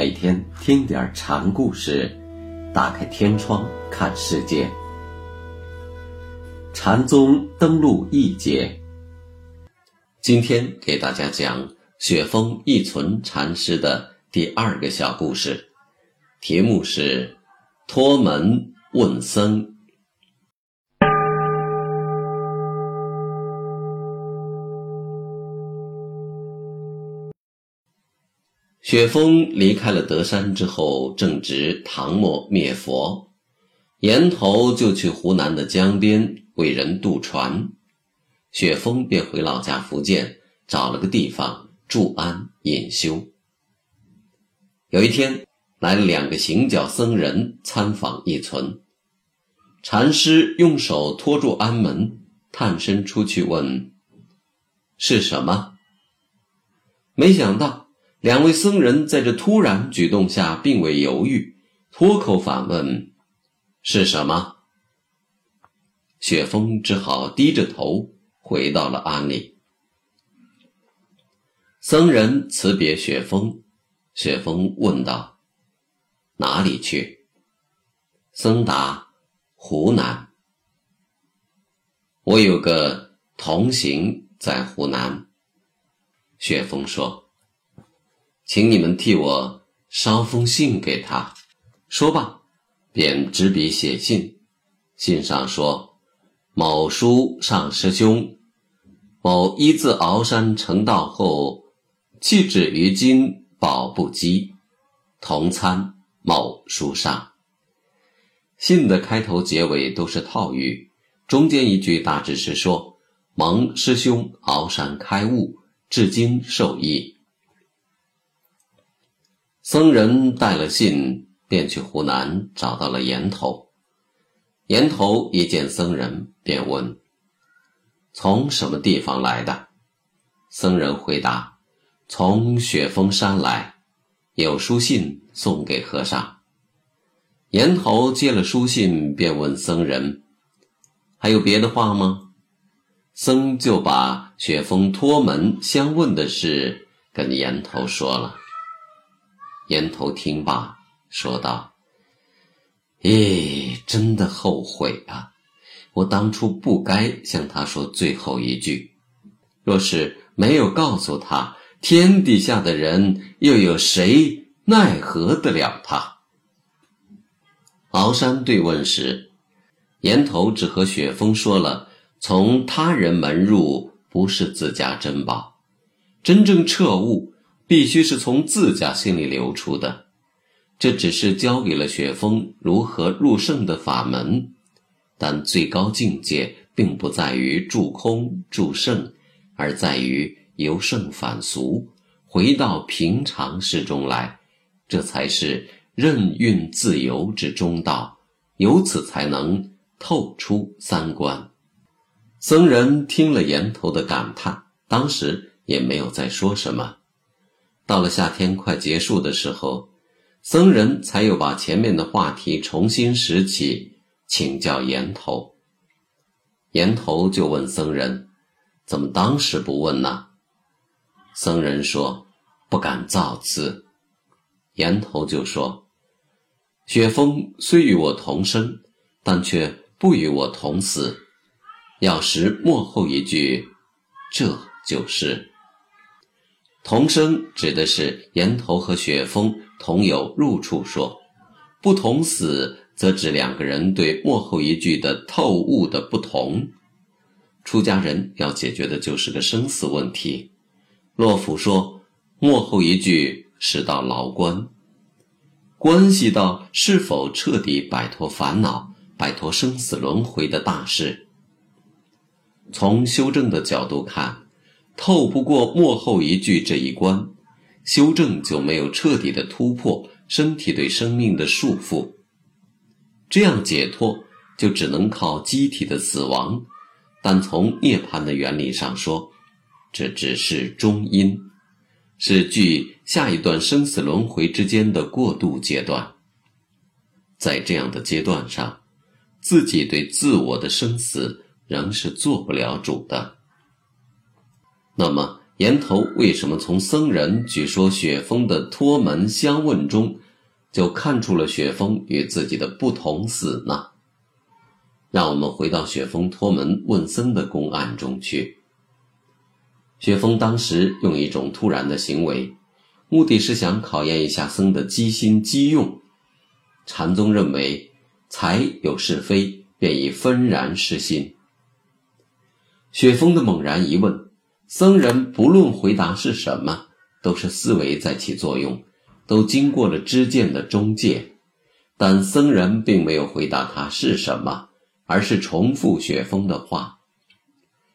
每天听点禅故事，打开天窗看世界。禅宗登陆一节，今天给大家讲雪峰一存禅师的第二个小故事，题目是“托门问僧”。雪峰离开了德山之后，正值唐末灭佛，沿头就去湖南的江边为人渡船。雪峰便回老家福建，找了个地方住安隐修。有一天，来了两个行脚僧人参访一存，禅师用手托住安门，探身出去问：“是什么？”没想到。两位僧人在这突然举动下，并未犹豫，脱口反问：“是什么？”雪峰只好低着头回到了庵里。僧人辞别雪峰，雪峰问道：“哪里去？”僧答：“湖南。”我有个同行在湖南。雪峰说。请你们替我捎封信给他。说罢，便执笔写信。信上说：“某书上师兄，某一自鳌山成道后，弃止于今宝不羁，同参某书上。”信的开头、结尾都是套语，中间一句大致是说：“蒙师兄鳌山开悟，至今受益。”僧人带了信，便去湖南找到了岩头。岩头一见僧人，便问：“从什么地方来的？”僧人回答：“从雪峰山来，有书信送给和尚。”岩头接了书信，便问僧人：“还有别的话吗？”僧就把雪峰托门相问的事跟岩头说了。岩头听罢，说道：“咦，真的后悔啊！我当初不该向他说最后一句。若是没有告诉他，天底下的人又有谁奈何得了他？”鳌山对问时，岩头只和雪峰说了：“从他人门入，不是自家珍宝，真正彻悟。”必须是从自家心里流出的，这只是教给了雪峰如何入圣的法门，但最高境界并不在于助空助圣，而在于由圣返俗，回到平常事中来，这才是任运自由之中道，由此才能透出三观。僧人听了岩头的感叹，当时也没有再说什么。到了夏天快结束的时候，僧人才又把前面的话题重新拾起，请教岩头。岩头就问僧人：“怎么当时不问呢？”僧人说：“不敢造次。”岩头就说：“雪峰虽与我同生，但却不与我同死。要识幕后一句，这就是。”同生指的是岩头和雪峰同有入处说，不同死则指两个人对幕后一句的透悟的不同。出家人要解决的就是个生死问题。洛甫说，幕后一句是道牢关，关系到是否彻底摆脱烦恼、摆脱生死轮回的大事。从修正的角度看。透不过幕后一句这一关，修正就没有彻底的突破身体对生命的束缚。这样解脱就只能靠机体的死亡。但从涅槃的原理上说，这只是中阴，是距下一段生死轮回之间的过渡阶段。在这样的阶段上，自己对自我的生死仍是做不了主的。那么，岩头为什么从僧人举说雪峰的托门相问中，就看出了雪峰与自己的不同死呢？让我们回到雪峰托门问僧的公案中去。雪峰当时用一种突然的行为，目的是想考验一下僧的机心机用。禅宗认为，才有是非，便以纷然失心。雪峰的猛然一问。僧人不论回答是什么，都是思维在起作用，都经过了知见的中介，但僧人并没有回答他是什么，而是重复雪峰的话，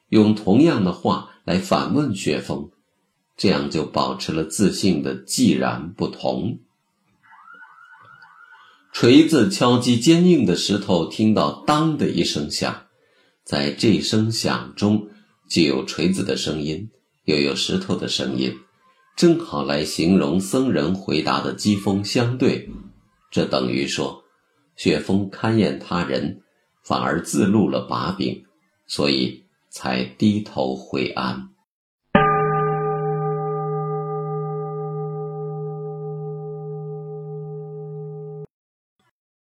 用同样的话来反问雪峰，这样就保持了自信的既然不同。锤子敲击坚硬的石头，听到当的一声响，在这声响中。既有锤子的声音，又有石头的声音，正好来形容僧人回答的机锋相对。这等于说，雪峰勘验他人，反而自露了把柄，所以才低头回安。